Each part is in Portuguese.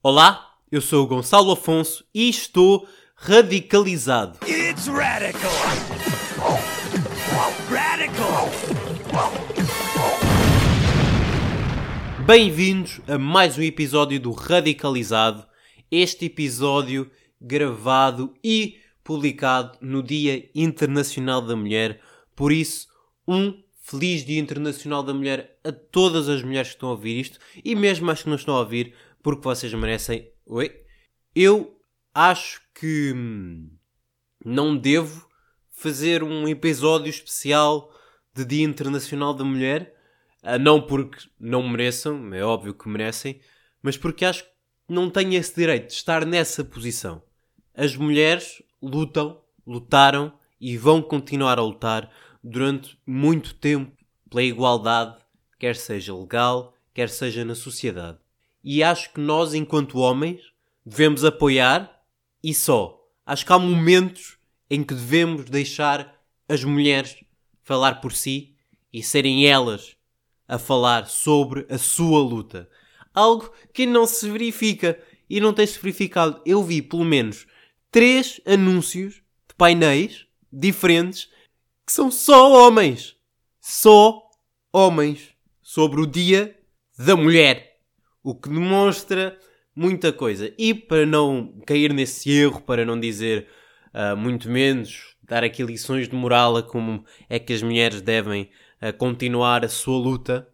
Olá, eu sou o Gonçalo Afonso e estou radicalizado. It's radical. Radical. Bem-vindos a mais um episódio do Radicalizado. Este episódio gravado e publicado no Dia Internacional da Mulher. Por isso, um feliz Dia Internacional da Mulher a todas as mulheres que estão a ouvir isto e mesmo as que não estão a ouvir, porque vocês merecem. Oi? Eu acho que hum, não devo fazer um episódio especial de Dia Internacional da Mulher. Ah, não porque não mereçam, é óbvio que merecem, mas porque acho que não tenho esse direito de estar nessa posição. As mulheres lutam, lutaram e vão continuar a lutar durante muito tempo pela igualdade, quer seja legal, quer seja na sociedade. E acho que nós, enquanto homens, devemos apoiar e só. Acho que há momentos em que devemos deixar as mulheres falar por si e serem elas a falar sobre a sua luta. Algo que não se verifica e não tem-se verificado. Eu vi pelo menos três anúncios de painéis diferentes que são só homens. Só homens. Sobre o Dia da Mulher. O que demonstra muita coisa. E para não cair nesse erro, para não dizer uh, muito menos, dar aqui lições de moral a como é que as mulheres devem uh, continuar a sua luta,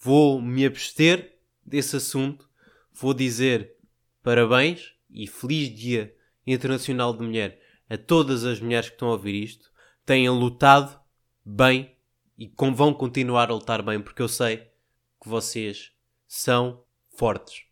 vou me abster desse assunto. Vou dizer parabéns e feliz Dia Internacional de Mulher a todas as mulheres que estão a ouvir isto. Tenham lutado bem e vão continuar a lutar bem, porque eu sei que vocês são fortes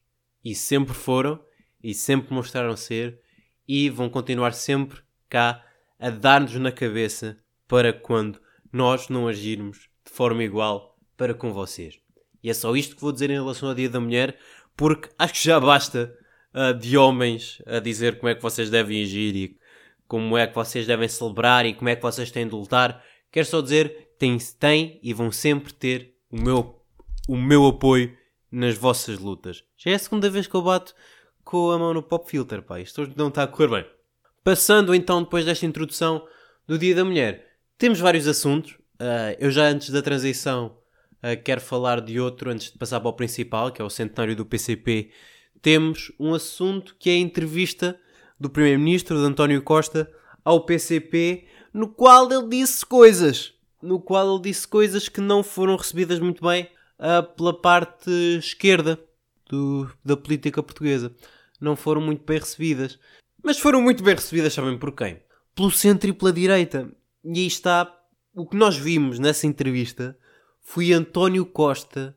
e sempre foram e sempre mostraram ser e vão continuar sempre cá a dar-nos na cabeça para quando nós não agirmos de forma igual para com vocês. E é só isto que vou dizer em relação ao Dia da Mulher, porque acho que já basta uh, de homens a dizer como é que vocês devem agir e como é que vocês devem celebrar e como é que vocês têm de lutar. Quero só dizer têm, têm e vão sempre ter o meu, o meu apoio nas vossas lutas. Já é a segunda vez que eu bato com a mão no pop filter, pá. Isto não está a correr bem. Passando então, depois desta introdução do Dia da Mulher, temos vários assuntos. Uh, eu já antes da transição uh, quero falar de outro antes de passar para o principal, que é o centenário do PCP. Temos um assunto que é a entrevista do Primeiro-Ministro, de António Costa, ao PCP, no qual ele disse coisas. No qual ele disse coisas que não foram recebidas muito bem uh, pela parte esquerda do, da política portuguesa. Não foram muito bem recebidas. Mas foram muito bem recebidas, sabem por quem? Pelo centro e pela direita. E aí está. O que nós vimos nessa entrevista foi António Costa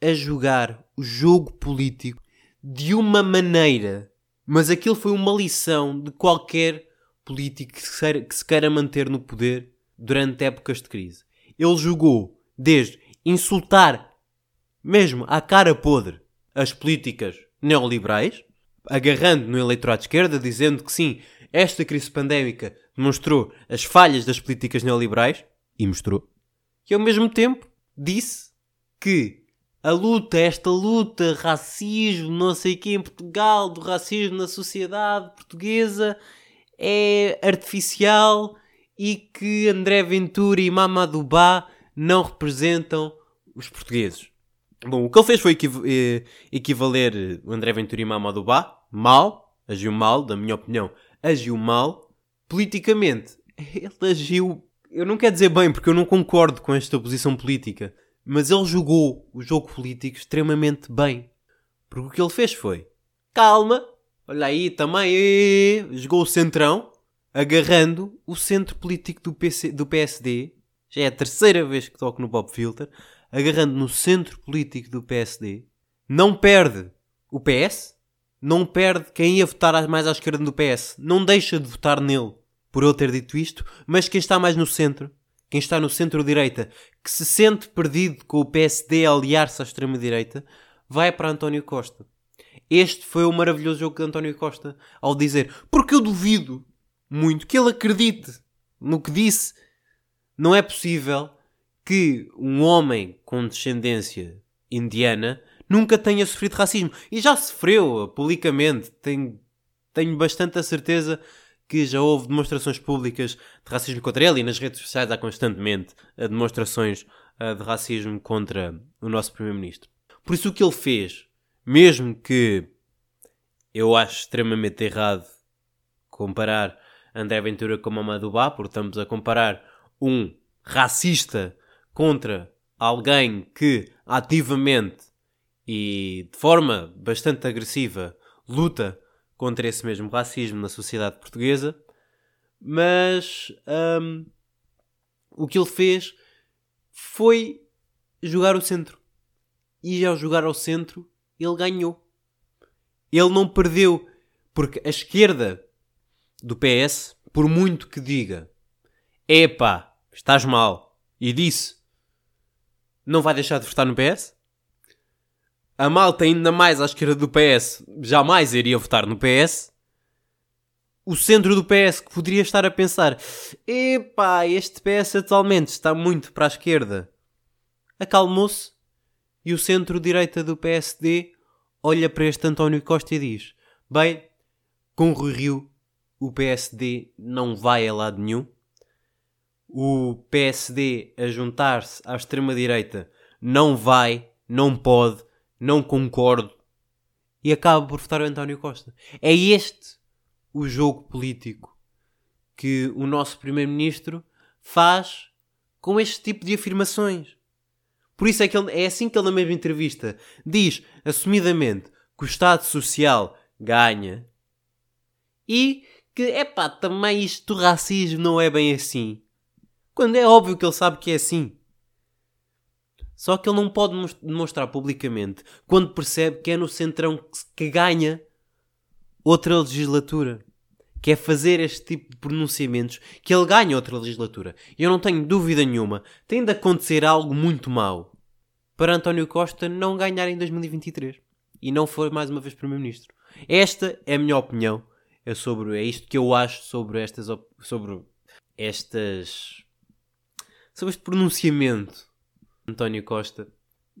a jogar o jogo político de uma maneira. Mas aquilo foi uma lição de qualquer político que se, que se queira manter no poder durante épocas de crise. Ele jogou desde insultar mesmo à cara podre as políticas neoliberais, agarrando no eleitorado de esquerda, dizendo que sim, esta crise pandémica demonstrou as falhas das políticas neoliberais, e mostrou, e ao mesmo tempo disse que a luta, esta luta, racismo, não sei o que em Portugal, do racismo na sociedade portuguesa, é artificial e que André Ventura e Mamadou Ba não representam os portugueses. Bom, o que ele fez foi eh, equivaler o André Ventura e Mamadou Ba, mal, agiu mal, da minha opinião, agiu mal. Politicamente, ele agiu, eu não quero dizer bem porque eu não concordo com esta posição política, mas ele jogou o jogo político extremamente bem. Porque o que ele fez foi, calma, olha aí também, jogou o centrão, agarrando o centro político do, PC, do PSD, já é a terceira vez que toco no Pop Filter, agarrando no centro político do PSD, não perde o PS, não perde quem ia votar mais à esquerda do PS, não deixa de votar nele por ele ter dito isto, mas quem está mais no centro, quem está no centro-direita, que se sente perdido com o PSD a aliar-se à extrema-direita, vai para António Costa. Este foi o maravilhoso jogo de António Costa ao dizer, porque eu duvido muito que ele acredite no que disse. Não é possível que um homem com descendência indiana nunca tenha sofrido racismo. E já sofreu, publicamente. Tenho, tenho bastante a certeza que já houve demonstrações públicas de racismo contra ele e nas redes sociais há constantemente uh, demonstrações uh, de racismo contra o nosso Primeiro-Ministro. Por isso, o que ele fez, mesmo que eu acho extremamente errado comparar André Ventura com Mamadou Ba, porque estamos a comparar um racista contra alguém que ativamente e de forma bastante agressiva luta contra esse mesmo racismo na sociedade portuguesa, mas um, o que ele fez foi jogar o centro. E ao jogar ao centro, ele ganhou. Ele não perdeu, porque a esquerda do PS, por muito que diga, epá, estás mal, e disse, não vai deixar de votar no PS? A malta ainda mais à esquerda do PS jamais iria votar no PS. O centro do PS que poderia estar a pensar, epá, este PS atualmente está muito para a esquerda. Acalmou-se e o centro-direita do PSD olha para este António Costa e diz: Bem, com Rui Rio o PSD não vai a lado nenhum. O PSD a juntar-se à extrema-direita não vai, não pode, não concordo. E acaba por votar o António Costa. É este o jogo político que o nosso Primeiro-Ministro faz com este tipo de afirmações. Por isso é que ele, é assim que ele na mesma entrevista diz assumidamente que o Estado Social ganha e que, é pá, também isto do racismo não é bem assim. Quando é óbvio que ele sabe que é assim. Só que ele não pode demonstrar publicamente quando percebe que é no Centrão que ganha outra legislatura. Que é fazer este tipo de pronunciamentos que ele ganha outra legislatura. E eu não tenho dúvida nenhuma. Tem de acontecer algo muito mau para António Costa não ganhar em 2023. E não for mais uma vez Primeiro-Ministro. Esta é a minha opinião é sobre é isto que eu acho sobre estas sobre estas sobre este pronunciamento António Costa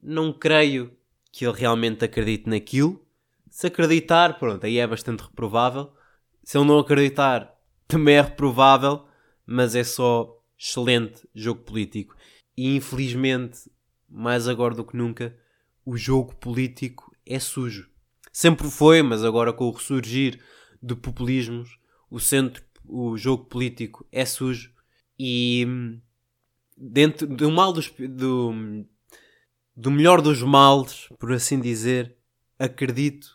não creio que ele realmente acredite naquilo. Se acreditar pronto aí é bastante reprovável. Se ele não acreditar também é reprovável mas é só excelente jogo político. E infelizmente mais agora do que nunca o jogo político é sujo. Sempre foi mas agora com o ressurgir de populismos, o centro, o jogo político é sujo. E dentro do mal dos, do, do melhor dos males, por assim dizer, acredito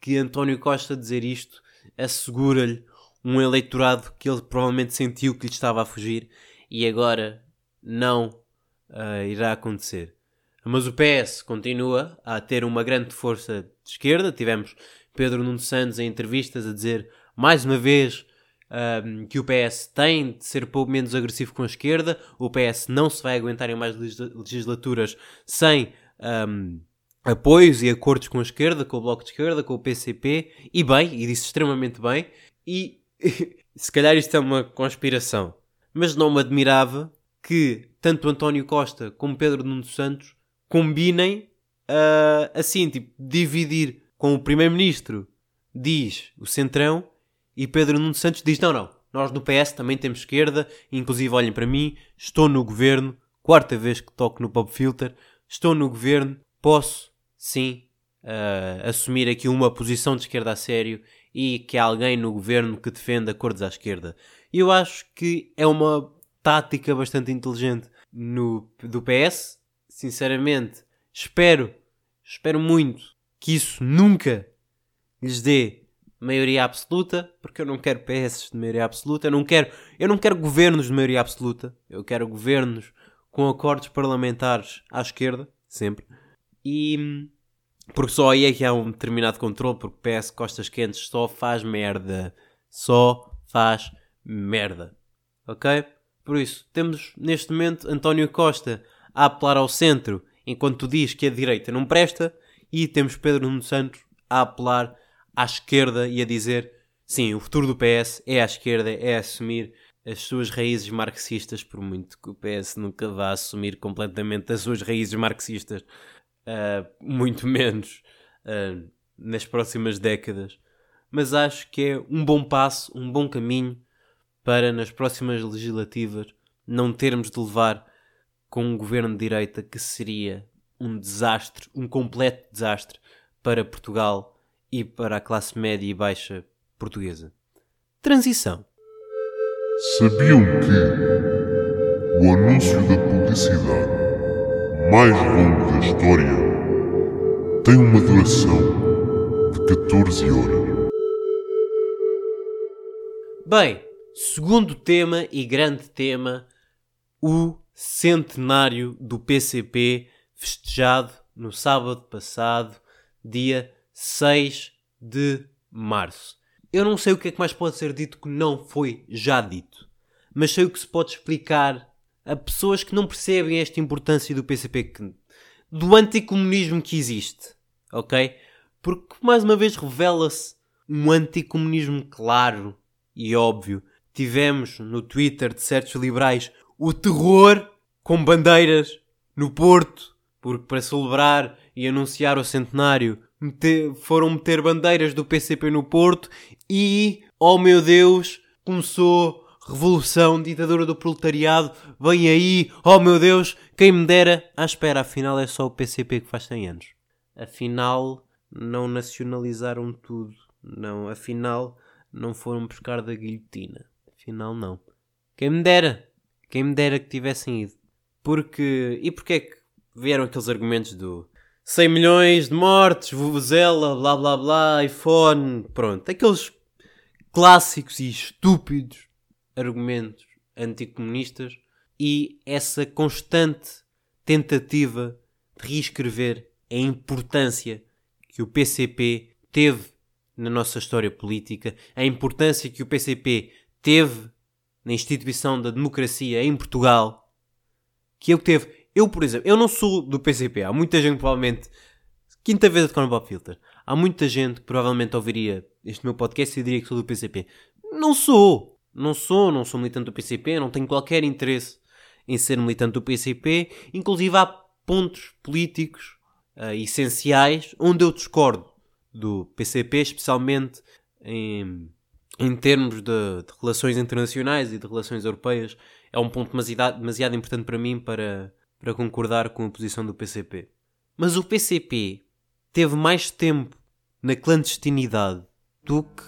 que António Costa dizer isto assegura-lhe um eleitorado que ele provavelmente sentiu que lhe estava a fugir e agora não uh, irá acontecer. Mas o PS continua a ter uma grande força de esquerda. Tivemos Pedro Nuno Santos em entrevistas a dizer mais uma vez um, que o PS tem de ser pouco menos agressivo com a esquerda, o PS não se vai aguentar em mais legislaturas sem um, apoios e acordos com a esquerda, com o Bloco de Esquerda, com o PCP, e bem, e disse extremamente bem, e se calhar isto é uma conspiração, mas não me admirava que tanto António Costa como Pedro Nuno Santos combinem uh, assim, tipo, dividir. Com o Primeiro-Ministro diz o Centrão e Pedro Nuno Santos diz: não, não, nós no PS também temos esquerda, inclusive olhem para mim, estou no governo, quarta vez que toco no Pop Filter, estou no governo, posso sim uh, assumir aqui uma posição de esquerda a sério e que há alguém no governo que defenda acordos à esquerda. Eu acho que é uma tática bastante inteligente no, do PS. Sinceramente, espero, espero muito que isso nunca lhes dê maioria absoluta, porque eu não quero PS de maioria absoluta, eu não quero, eu não quero governos de maioria absoluta, eu quero governos com acordos parlamentares à esquerda, sempre. E porque só aí é que há um determinado controle, porque PS Costas Quentes só faz merda. Só faz merda. Ok? Por isso, temos neste momento António Costa a apelar ao centro, enquanto diz que a direita não presta, e temos Pedro Nuno Santos a apelar à esquerda e a dizer sim, o futuro do PS é à esquerda, é assumir as suas raízes marxistas, por muito que o PS nunca vá assumir completamente as suas raízes marxistas. uh, muito menos uh, nas próximas décadas. Mas acho que é um bom passo, um bom caminho para nas próximas legislativas não termos de levar com um governo de direita que seria um desastre, um completo desastre para Portugal e para a classe média e baixa portuguesa. Transição. Sabiam que o anúncio da publicidade mais longo da história tem uma duração de 14 horas? Bem, segundo tema e grande tema, o centenário do PCP festejado no sábado passado, dia 6 de março. Eu não sei o que é que mais pode ser dito que não foi já dito, mas sei o que se pode explicar a pessoas que não percebem esta importância do PCP, que, do anticomunismo que existe, ok? Porque mais uma vez revela-se um anticomunismo claro e óbvio. Tivemos no Twitter de certos liberais o terror com bandeiras no Porto, porque para celebrar e anunciar o centenário meter, foram meter bandeiras do PCP no Porto e, oh meu Deus, começou revolução, ditadura do proletariado, vem aí, oh meu Deus, quem me dera. À espera, afinal é só o PCP que faz 100 anos. Afinal, não nacionalizaram tudo. Não, afinal, não foram buscar da guilhotina. Afinal, não. Quem me dera. Quem me dera que tivessem ido. Porque. E porquê é que vieram aqueles argumentos do 100 milhões de mortes, Vuvuzela, blá blá blá, iPhone, pronto. Aqueles clássicos e estúpidos argumentos anticomunistas e essa constante tentativa de reescrever a importância que o PCP teve na nossa história política, a importância que o PCP teve na instituição da democracia em Portugal, que eu teve. Eu, por exemplo, eu não sou do PCP. Há muita gente, provavelmente, quinta vez a tocar no Bob Filter. Há muita gente que provavelmente ouviria este meu podcast e diria que sou do PCP. Não sou. Não sou, não sou militante do PCP, não tenho qualquer interesse em ser militante do PCP. Inclusive há pontos políticos uh, essenciais onde eu discordo do PCP, especialmente em, em termos de, de, relações internacionais e de relações europeias. É um ponto demasiado, demasiado importante para mim para, para concordar com a posição do PCP. Mas o PCP teve mais tempo na clandestinidade do que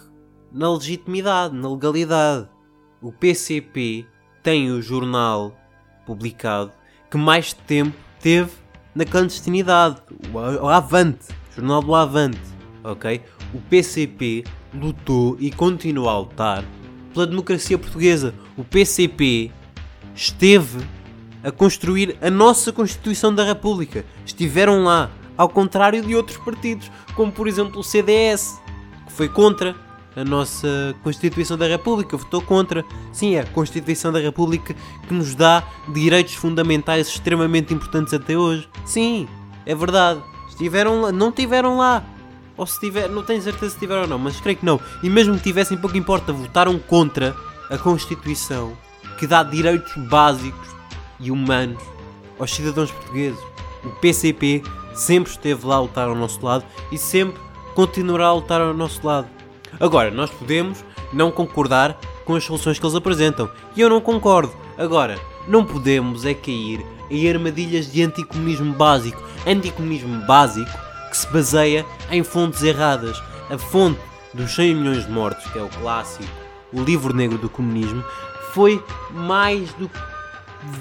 na legitimidade, na legalidade o PCP tem o jornal publicado que mais tempo teve na clandestinidade, o Avante, o jornal do Avante, ok? O PCP lutou e continua a lutar pela democracia portuguesa. O PCP esteve a construir a nossa Constituição da República. Estiveram lá, ao contrário de outros partidos, como por exemplo o CDS, que foi contra a nossa Constituição da República, votou contra. Sim, é a Constituição da República que nos dá direitos fundamentais extremamente importantes até hoje. Sim, é verdade. Estiveram lá, não estiveram lá. Ou se tiver, não tenho certeza se tiveram ou não, mas creio que não. E mesmo que tivessem, pouco importa, votaram contra a Constituição que dá direitos básicos e humanos aos cidadãos portugueses. O PCP sempre esteve lá a lutar ao nosso lado e sempre continuará a lutar ao nosso lado. Agora, nós podemos não concordar com as soluções que eles apresentam. E eu não concordo. Agora, não podemos é cair em armadilhas de anticomunismo básico. Anticomunismo básico que se baseia em fontes erradas. A fonte dos 100 milhões de mortos, que é o clássico, o livro negro do comunismo, foi mais do que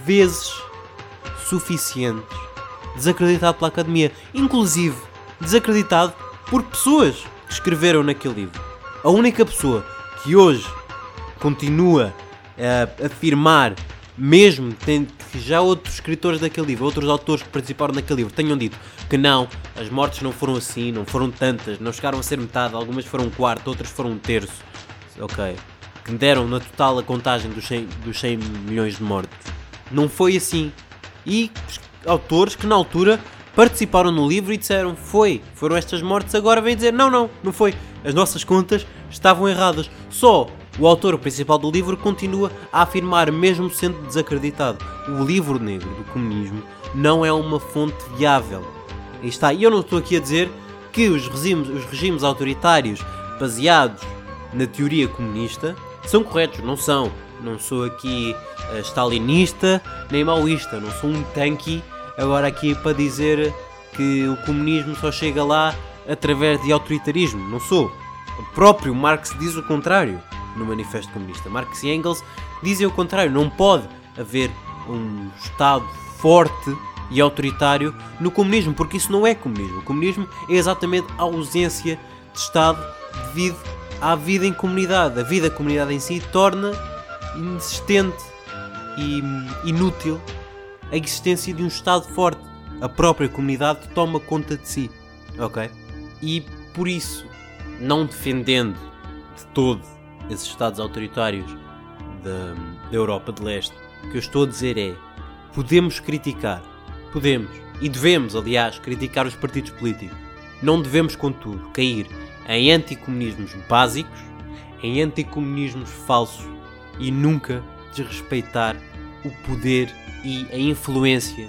vezes suficientes desacreditado pela academia. Inclusive, desacreditado por pessoas que escreveram naquele livro. A única pessoa que hoje continua a afirmar, mesmo tendo que já outros escritores daquele livro, outros autores que participaram naquele livro, tenham dito que não, as mortes não foram assim, não foram tantas, não chegaram a ser metade, algumas foram um quarto, outras foram um terço, ok? Que deram na total a contagem dos 100, dos 100 milhões de mortos. Não foi assim. E autores que na altura participaram no livro e disseram foi, foram estas mortes, agora vem dizer não, não, não foi as nossas contas estavam erradas. Só o autor principal do livro continua a afirmar, mesmo sendo desacreditado, o livro negro do comunismo não é uma fonte viável. Está. E eu não estou aqui a dizer que os regimes, os regimes autoritários baseados na teoria comunista são corretos. Não são. Não sou aqui uh, stalinista nem maoísta. Não sou um tanque agora aqui para dizer que o comunismo só chega lá através de autoritarismo. Não sou. O próprio Marx diz o contrário no Manifesto Comunista. Marx e Engels dizem o contrário. Não pode haver um Estado forte e autoritário no comunismo, porque isso não é comunismo. O comunismo é exatamente a ausência de Estado devido à vida em comunidade. A vida em comunidade em si torna inexistente e inútil a existência de um Estado forte. A própria comunidade toma conta de si. Ok? E por isso, não defendendo de todo esses Estados autoritários da, da Europa de Leste, o que eu estou a dizer é: podemos criticar, podemos e devemos, aliás, criticar os partidos políticos. Não devemos, contudo, cair em anticomunismos básicos, em anticomunismos falsos e nunca desrespeitar o poder e a influência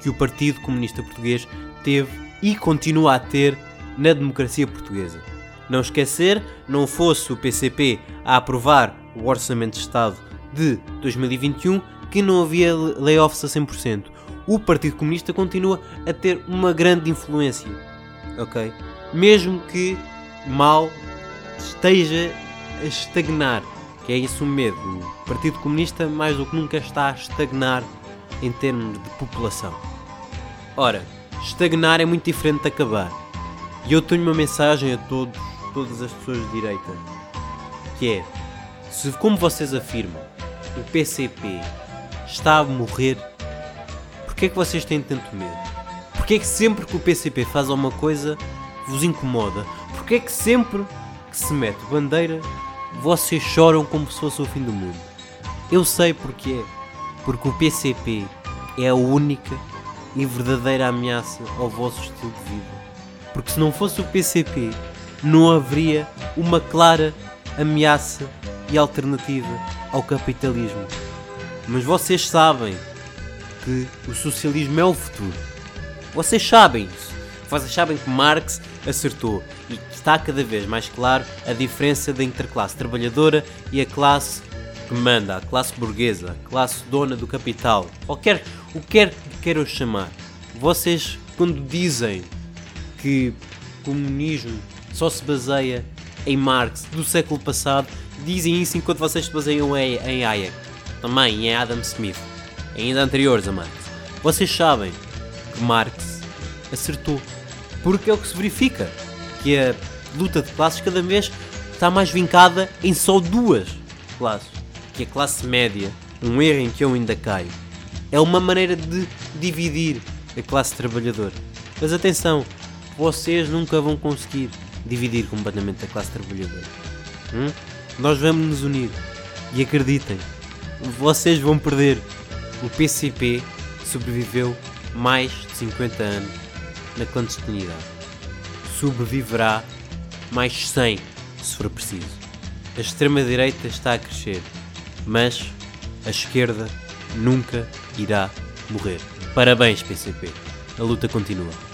que o Partido Comunista Português teve e continua a ter na democracia portuguesa. Não esquecer, não fosse o PCP a aprovar o Orçamento de Estado de 2021 que não havia layoffs a 100%. O Partido Comunista continua a ter uma grande influência, ok? Mesmo que mal esteja a estagnar, que é isso o medo. O Partido Comunista mais do que nunca está a estagnar em termos de população. Ora, estagnar é muito diferente de acabar. E eu tenho uma mensagem a todos, todas as pessoas de direita, que é, se como vocês afirmam, o PCP está a morrer, porquê é que vocês têm tanto medo? Porquê é que sempre que o PCP faz alguma coisa vos incomoda? Porquê é que sempre que se mete bandeira vocês choram como se fosse o fim do mundo? Eu sei porque Porque o PCP é a única e verdadeira ameaça ao vosso estilo de vida. Porque se não fosse o PCP, não haveria uma clara ameaça e alternativa ao capitalismo. Mas vocês sabem que o socialismo é o futuro. Vocês sabem isso. Vocês sabem que Marx acertou e está cada vez mais claro a diferença da interclasse trabalhadora e a classe que manda, a classe burguesa, a classe dona do capital, qualquer o que quer que queiram chamar. Vocês, quando dizem que o comunismo só se baseia em Marx do século passado, dizem isso enquanto vocês se baseiam em, em Hayek, também em Adam Smith, ainda anteriores a Marx. Vocês sabem que Marx acertou, porque é o que se verifica, que a luta de classes cada vez está mais vincada em só duas classes, que é a classe média, um erro em que eu ainda caio. É uma maneira de dividir a classe trabalhadora. Mas atenção, vocês nunca vão conseguir dividir completamente a classe trabalhadora. Hum? Nós vamos nos unir. E acreditem, vocês vão perder. O PCP sobreviveu mais de 50 anos na clandestinidade. Sobreviverá mais 100 se for preciso. A extrema-direita está a crescer, mas a esquerda nunca irá morrer. Parabéns, PCP. A luta continua.